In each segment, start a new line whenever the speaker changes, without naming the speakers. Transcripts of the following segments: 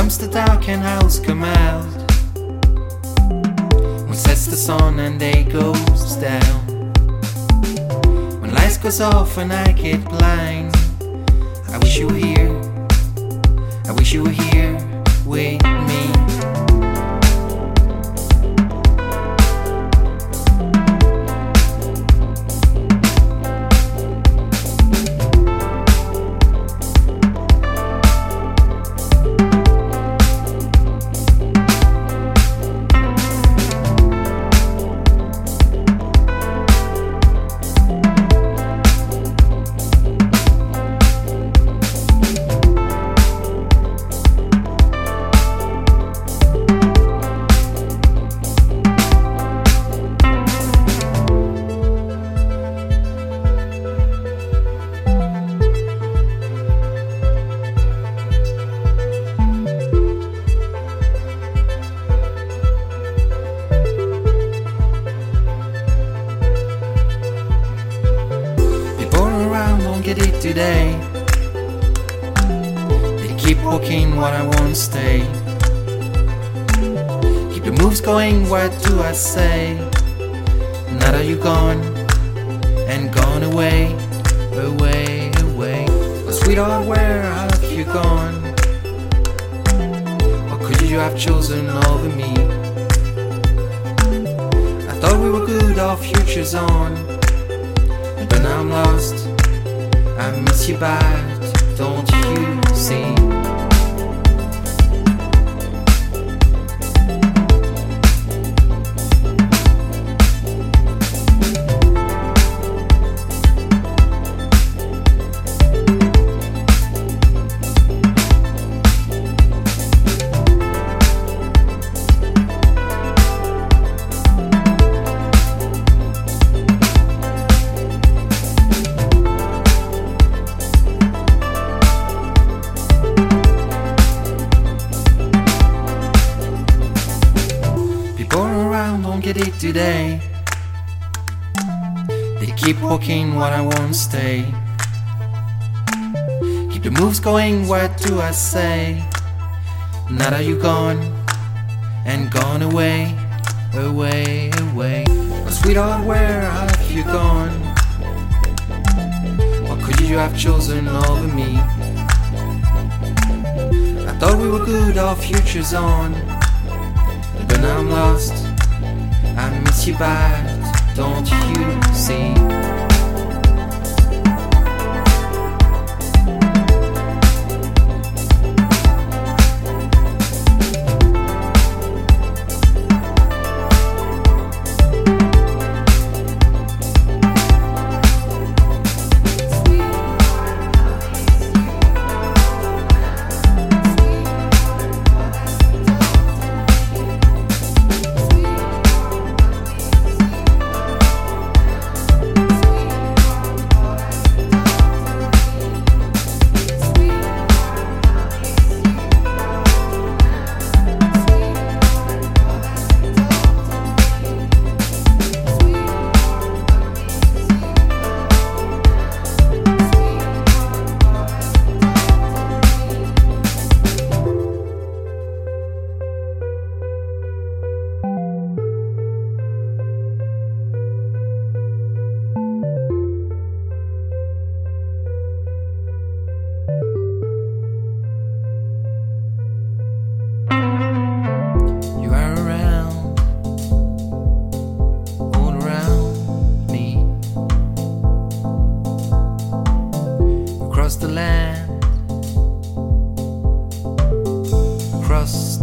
comes the dark and owls come out. When sets the sun and day goes down. When lights goes off and I get blind. I wish you were here. I wish you were here with it today. They keep walking what I won't stay. Keep the moves going, what do I say? Now that you're gone and gone away, away, away. But sweetheart, where have you gone? Or could you have chosen over me? I thought we were good, our future's on. But now I'm lost. I miss you bad, don't you see? Today. They keep walking what I won't stay. Keep the moves going, what do I say? Now that you're gone and gone away, away, away. But sweetheart, where have you gone? What could you have chosen over me? I thought we were good, our future's on. But now I'm lost. I miss you bad, don't you see?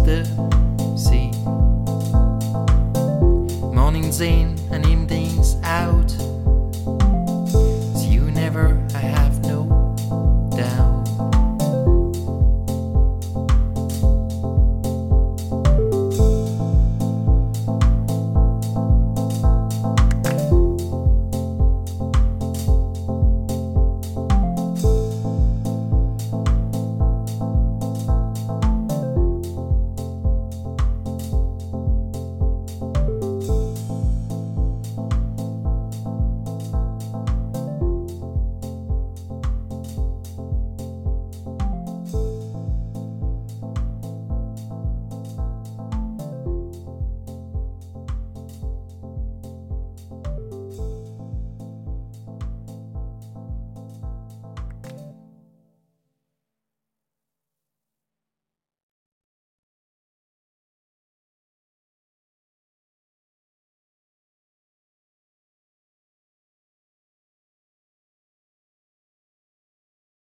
The sea. Mornings er in and evenings out.